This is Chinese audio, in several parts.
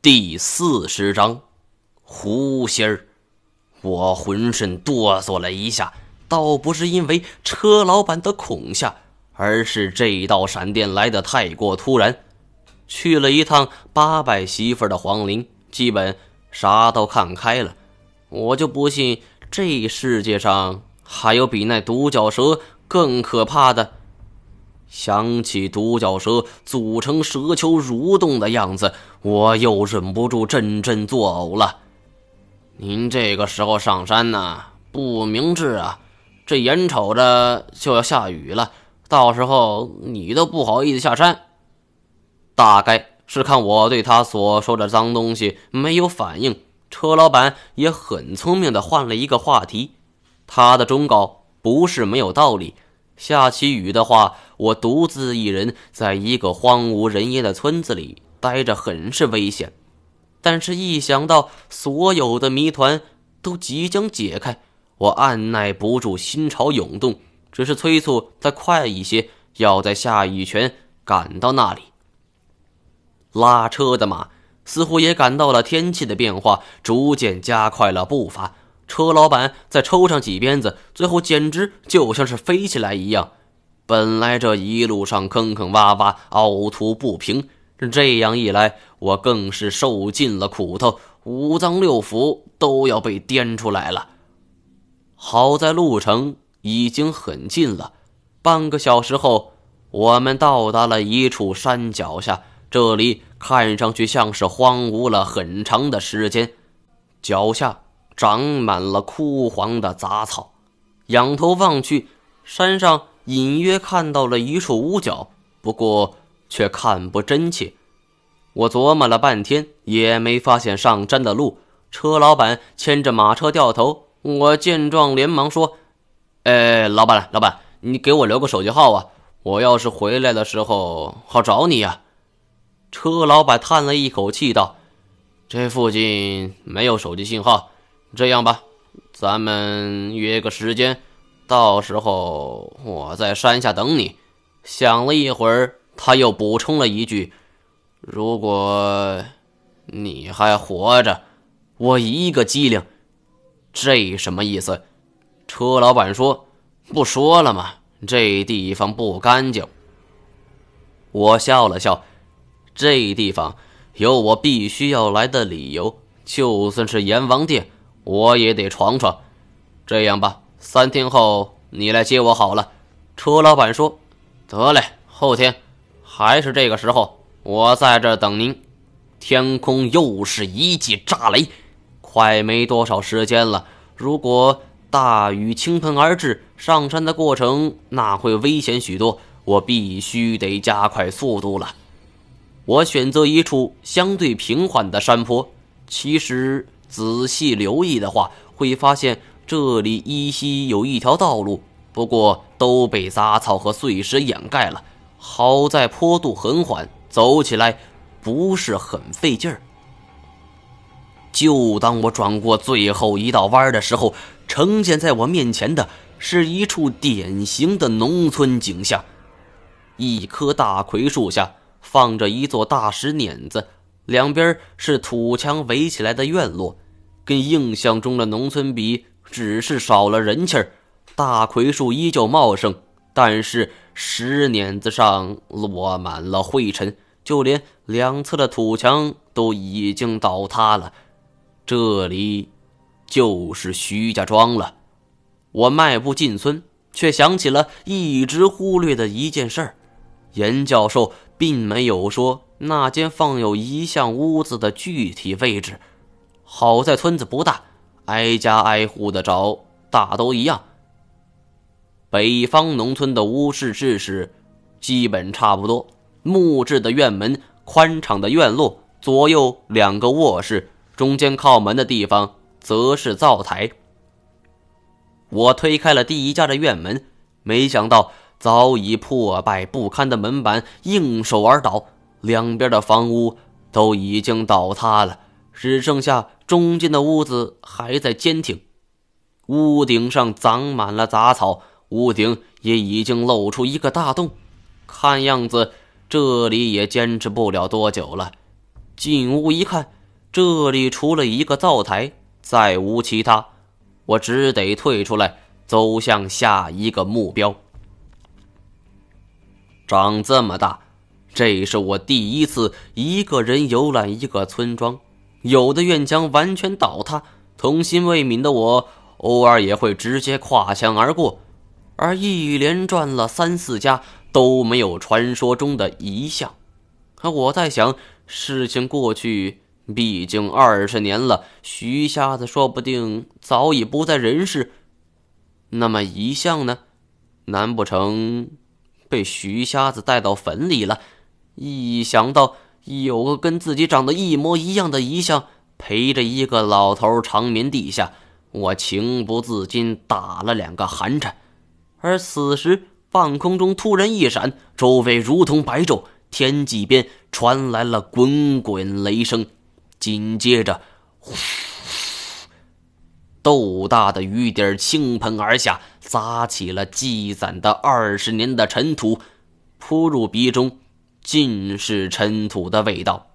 第四十章，狐仙儿。我浑身哆嗦了一下，倒不是因为车老板的恐吓，而是这一道闪电来得太过突然。去了一趟八百媳妇的皇陵，基本啥都看开了。我就不信这世界上还有比那独角蛇更可怕的。想起独角蛇组成蛇球蠕动的样子，我又忍不住阵阵作呕了。您这个时候上山呢，不明智啊！这眼瞅着就要下雨了，到时候你都不好意思下山。大概是看我对他所说的脏东西没有反应，车老板也很聪明的换了一个话题。他的忠告不是没有道理。下起雨的话，我独自一人在一个荒无人烟的村子里待着，很是危险。但是，一想到所有的谜团都即将解开，我按耐不住心潮涌动，只是催促再快一些，要在下雨前赶到那里。拉车的马似乎也感到了天气的变化，逐渐加快了步伐。车老板再抽上几鞭子，最后简直就像是飞起来一样。本来这一路上坑坑洼洼、凹凸不平，这样一来，我更是受尽了苦头，五脏六腑都要被颠出来了。好在路程已经很近了，半个小时后，我们到达了一处山脚下。这里看上去像是荒芜了很长的时间，脚下。长满了枯黄的杂草，仰头望去，山上隐约看到了一处屋角，不过却看不真切。我琢磨了半天，也没发现上山的路。车老板牵着马车掉头，我见状连忙说：“哎，老板，老板，你给我留个手机号啊！我要是回来的时候好找你呀。”车老板叹了一口气道：“这附近没有手机信号。”这样吧，咱们约个时间，到时候我在山下等你。想了一会儿，他又补充了一句：“如果你还活着。”我一个机灵，这什么意思？车老板说：“不说了吗？这地方不干净。”我笑了笑，这地方有我必须要来的理由，就算是阎王殿。我也得闯闯，这样吧，三天后你来接我好了。车老板说：“得嘞，后天还是这个时候，我在这等您。”天空又是一记炸雷，快没多少时间了。如果大雨倾盆而至，上山的过程那会危险许多，我必须得加快速度了。我选择一处相对平缓的山坡，其实。仔细留意的话，会发现这里依稀有一条道路，不过都被杂草和碎石掩盖了。好在坡度很缓，走起来不是很费劲儿。就当我转过最后一道弯的时候，呈现在我面前的是一处典型的农村景象：一棵大槐树下放着一座大石碾子。两边是土墙围起来的院落，跟印象中的农村比，只是少了人气儿。大葵树依旧茂盛，但是石碾子上落满了灰尘，就连两侧的土墙都已经倒塌了。这里就是徐家庄了。我迈步进村，却想起了一直忽略的一件事儿：严教授并没有说。那间放有遗像屋子的具体位置，好在村子不大，挨家挨户的找，大都一样。北方农村的屋室制式基本差不多：木质的院门，宽敞的院落，左右两个卧室，中间靠门的地方则是灶台。我推开了第一家的院门，没想到早已破败不堪的门板应手而倒。两边的房屋都已经倒塌了，只剩下中间的屋子还在坚挺。屋顶上长满了杂草，屋顶也已经露出一个大洞，看样子这里也坚持不了多久了。进屋一看，这里除了一个灶台，再无其他。我只得退出来，走向下一个目标。长这么大，这是我第一次一个人游览一个村庄。有的院墙完全倒塌，童心未泯的我，偶尔也会直接跨墙而过。而一连转了三四家，都没有传说中的遗像。可我在想，事情过去毕竟二十年了，徐瞎子说不定早已不在人世。那么遗像呢？难不成被徐瞎子带到坟里了？一想到有个跟自己长得一模一样的遗像陪着一个老头长眠地下，我情不自禁打了两个寒颤。而此时，半空中突然一闪，周围如同白昼。天际边传来了滚滚雷声，紧接着，呼，豆大的雨点倾盆而下，砸起了积攒的二十年的尘土，扑入鼻中，尽是尘土的味道。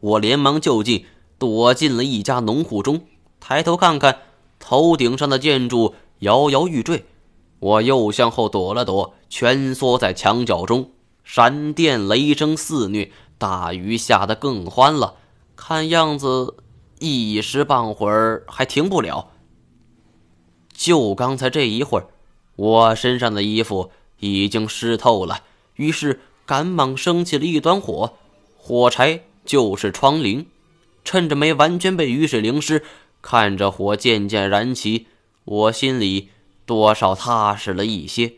我连忙就近，躲进了一家农户中，抬头看看，头顶上的建筑摇摇欲坠。我又向后躲了躲，蜷缩在墙角中。闪电雷声肆虐，大雨下得更欢了。看样子一时半会儿还停不了。就刚才这一会儿，我身上的衣服已经湿透了，于是赶忙升起了一团火，火柴就是窗棂。趁着没完全被雨水淋湿，看着火渐渐燃起，我心里多少踏实了一些。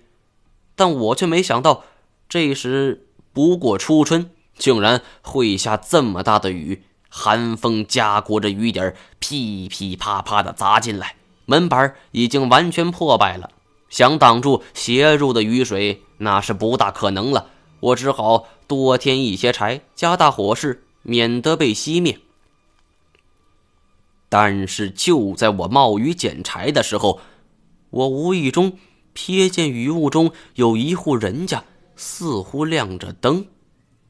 但我却没想到。这时不过初春，竟然会下这么大的雨，寒风夹裹着雨点噼噼啪啪的砸进来，门板已经完全破败了，想挡住斜入的雨水那是不大可能了。我只好多添一些柴，加大火势，免得被熄灭。但是就在我冒雨捡柴的时候，我无意中瞥见雨雾中有一户人家。似乎亮着灯，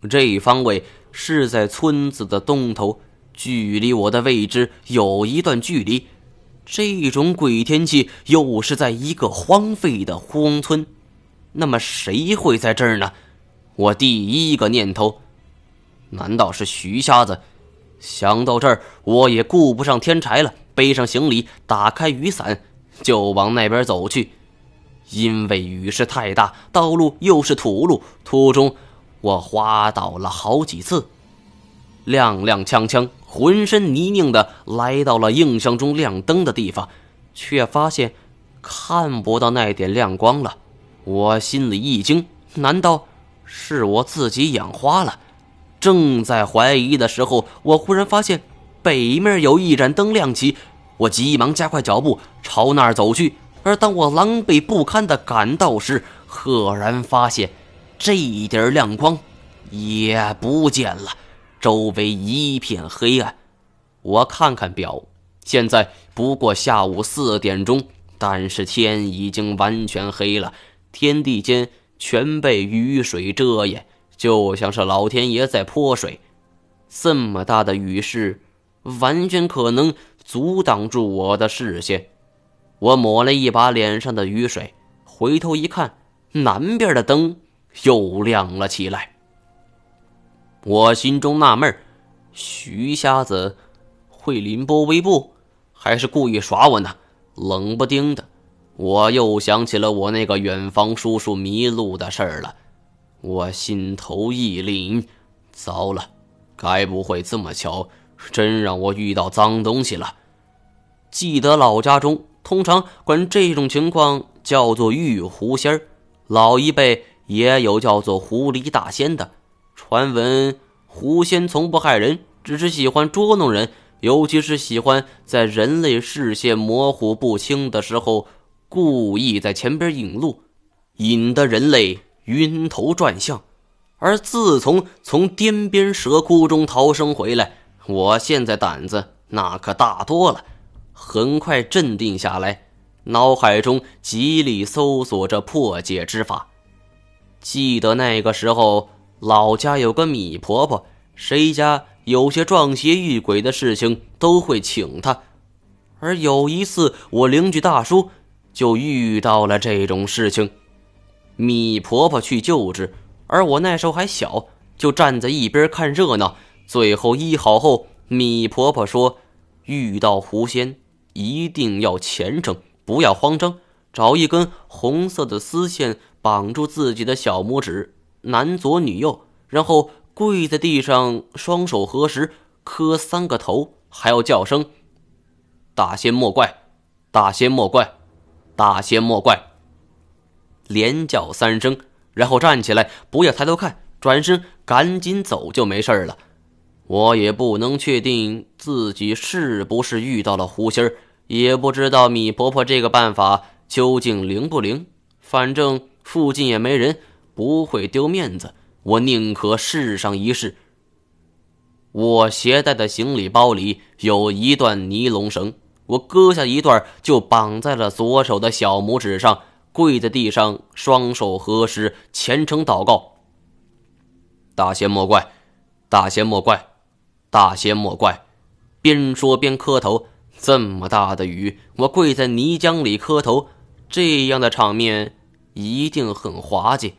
这方位是在村子的东头，距离我的位置有一段距离。这种鬼天气又是在一个荒废的荒村，那么谁会在这儿呢？我第一个念头，难道是徐瞎子？想到这儿，我也顾不上添柴了，背上行李，打开雨伞，就往那边走去。因为雨势太大，道路又是土路，途中我滑倒了好几次，踉踉跄跄，浑身泥泞的来到了印象中亮灯的地方，却发现看不到那点亮光了。我心里一惊，难道是我自己眼花了？正在怀疑的时候，我忽然发现北面有一盏灯亮起，我急忙加快脚步朝那儿走去。而当我狼狈不堪地赶到时，赫然发现，这一点亮光也不见了，周围一片黑暗。我看看表，现在不过下午四点钟，但是天已经完全黑了，天地间全被雨水遮掩，就像是老天爷在泼水。这么大的雨势，完全可能阻挡住我的视线。我抹了一把脸上的雨水，回头一看，南边的灯又亮了起来。我心中纳闷徐瞎子会凌波微步，还是故意耍我呢？冷不丁的，我又想起了我那个远房叔叔迷路的事儿了。我心头一凛，糟了，该不会这么巧，真让我遇到脏东西了？记得老家中。通常管这种情况叫做玉狐仙儿，老一辈也有叫做狐狸大仙的。传闻狐仙从不害人，只是喜欢捉弄人，尤其是喜欢在人类视线模糊不清的时候，故意在前边引路，引得人类晕头转向。而自从从滇边蛇窟中逃生回来，我现在胆子那可大多了。很快镇定下来，脑海中极力搜索着破解之法。记得那个时候，老家有个米婆婆，谁家有些撞邪遇鬼的事情都会请她。而有一次，我邻居大叔就遇到了这种事情，米婆婆去救治，而我那时候还小，就站在一边看热闹。最后医好后，米婆婆说：“遇到狐仙，一定要虔诚，不要慌张，找一根红色的丝线绑住自己的小拇指，男左女右，然后。”跪在地上，双手合十，磕三个头，还要叫声“大仙莫怪，大仙莫怪，大仙莫怪”，连叫三声，然后站起来，不要抬头看，转身赶紧走，就没事了。我也不能确定自己是不是遇到了狐仙儿，也不知道米婆婆这个办法究竟灵不灵。反正附近也没人，不会丢面子。我宁可试上一试。我携带的行李包里有一段尼龙绳，我割下一段就绑在了左手的小拇指上，跪在地上，双手合十，虔诚祷告：“大仙莫怪，大仙莫怪，大仙莫怪。”边说边磕头。这么大的雨，我跪在泥浆里磕头，这样的场面一定很滑稽。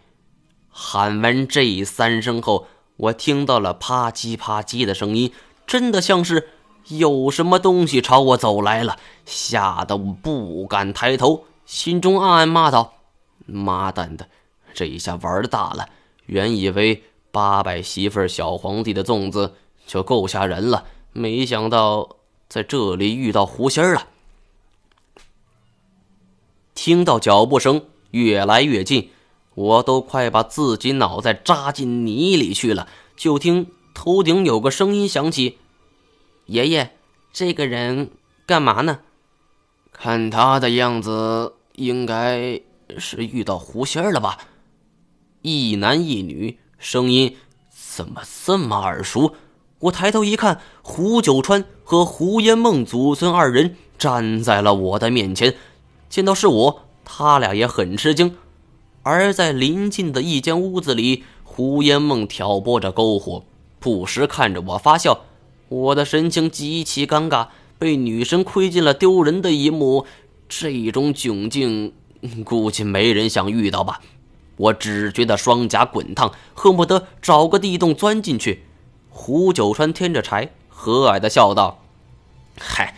喊完这三声后，我听到了啪叽啪叽的声音，真的像是有什么东西朝我走来了，吓得我不敢抬头，心中暗暗骂道：“妈蛋的，这一下玩大了！原以为八百媳妇小皇帝的粽子就够吓人了，没想到在这里遇到狐仙了。”听到脚步声越来越近。我都快把自己脑袋扎进泥里去了，就听头顶有个声音响起：“爷爷，这个人干嘛呢？看他的样子，应该是遇到狐仙了吧？”一男一女，声音怎么这么耳熟？我抬头一看，胡九川和胡烟梦祖孙二人站在了我的面前。见到是我，他俩也很吃惊。而在临近的一间屋子里，胡烟梦挑拨着篝火，不时看着我发笑。我的神情极其尴尬，被女神窥见了丢人的一幕。这种窘境，估计没人想遇到吧？我只觉得双颊滚烫，恨不得找个地洞钻进去。胡九川添着柴，和蔼的笑道：“嗨，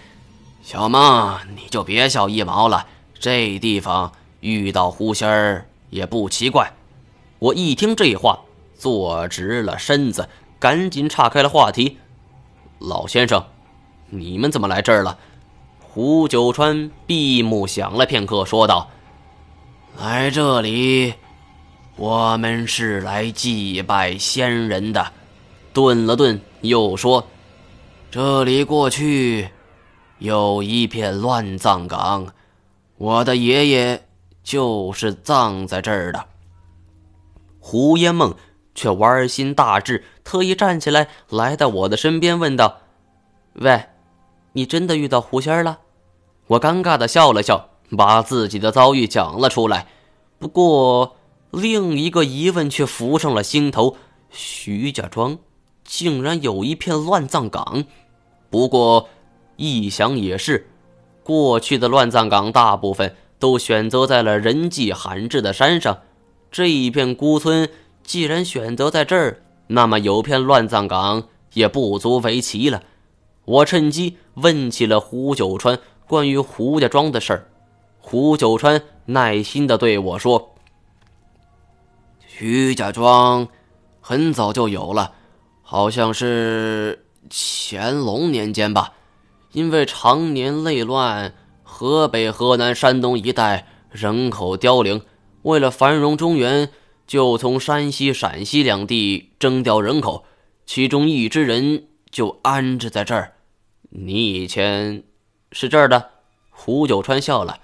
小梦，你就别笑一毛了。这地方遇到狐仙儿。”也不奇怪，我一听这话，坐直了身子，赶紧岔开了话题。老先生，你们怎么来这儿了？胡九川闭目想了片刻，说道：“来这里，我们是来祭拜先人的。”顿了顿，又说：“这里过去有一片乱葬岗，我的爷爷。”就是葬在这儿的。胡烟梦却玩心大志，特意站起来，来到我的身边，问道：“喂，你真的遇到狐仙了？”我尴尬的笑了笑，把自己的遭遇讲了出来。不过，另一个疑问却浮上了心头：徐家庄竟然有一片乱葬岗。不过，一想也是，过去的乱葬岗大部分。都选择在了人迹罕至的山上，这一片孤村既然选择在这儿，那么有片乱葬岗也不足为奇了。我趁机问起了胡九川关于胡家庄的事儿，胡九川耐心地对我说：“徐家庄很早就有了，好像是乾隆年间吧，因为常年内乱。”河北、河南、山东一带人口凋零，为了繁荣中原，就从山西、陕西两地征调人口，其中一支人就安置在这儿。你以前是这儿的？胡九川笑了，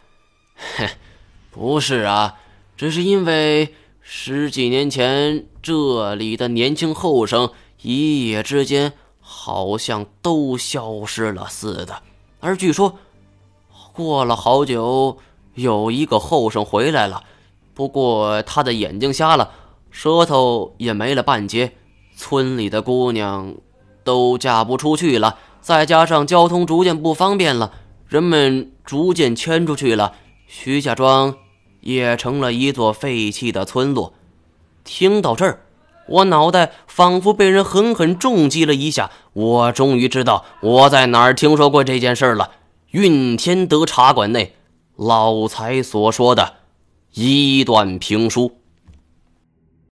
嘿，不是啊，只是因为十几年前这里的年轻后生一夜之间好像都消失了似的，而据说。过了好久，有一个后生回来了，不过他的眼睛瞎了，舌头也没了半截。村里的姑娘都嫁不出去了，再加上交通逐渐不方便了，人们逐渐迁出去了，徐家庄也成了一座废弃的村落。听到这儿，我脑袋仿佛被人狠狠重击了一下。我终于知道我在哪儿听说过这件事了——运天德茶馆内老财所说的一段评书。